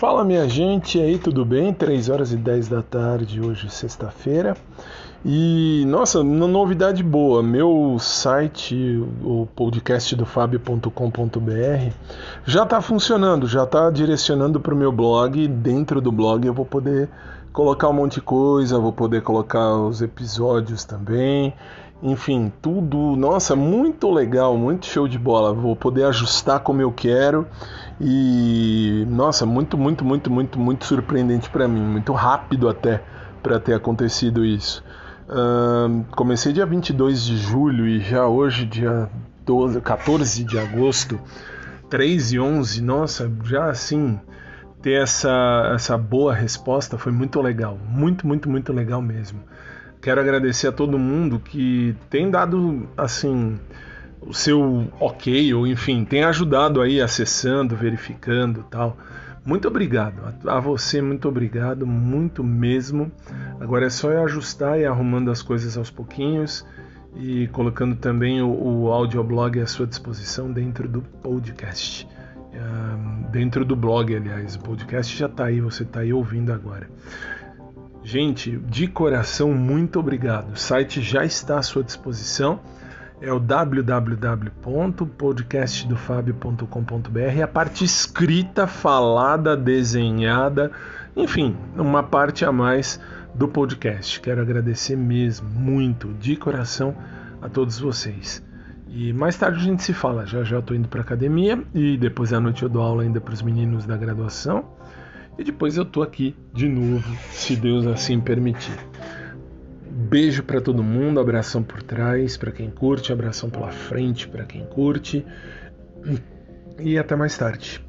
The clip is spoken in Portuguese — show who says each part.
Speaker 1: Fala minha gente aí, tudo bem? 3 horas e 10 da tarde, hoje sexta-feira. E nossa, uma novidade boa, meu site, o podcast do fabio.com.br, já está funcionando, já está direcionando para o meu blog. Dentro do blog eu vou poder colocar um monte de coisa, vou poder colocar os episódios também. Enfim, tudo, nossa, muito legal, muito show de bola. Vou poder ajustar como eu quero e nossa, muito, muito, muito, muito, muito surpreendente para mim, muito rápido até para ter acontecido isso. Comecei dia 22 de julho e já hoje, dia 12, 14 de agosto, 3 e 11, nossa, já assim, ter essa, essa boa resposta foi muito legal, muito, muito, muito legal mesmo. Quero agradecer a todo mundo que tem dado assim o seu ok, ou enfim, tem ajudado aí acessando, verificando tal. Muito obrigado a você, muito obrigado, muito mesmo. Agora é só eu ajustar e arrumando as coisas aos pouquinhos e colocando também o, o audioblog à sua disposição dentro do podcast. Dentro do blog, aliás, o podcast já está aí, você está aí ouvindo agora. Gente, de coração, muito obrigado. O site já está à sua disposição é o www.podcastdofabio.com.br, a parte escrita, falada, desenhada, enfim, uma parte a mais do podcast. Quero agradecer mesmo, muito, de coração, a todos vocês. E mais tarde a gente se fala. Já já estou indo para academia e depois à noite eu dou aula ainda para os meninos da graduação. E depois eu tô aqui de novo, se Deus assim permitir. Beijo para todo mundo, abração por trás para quem curte, abração pela frente para quem curte. E até mais tarde.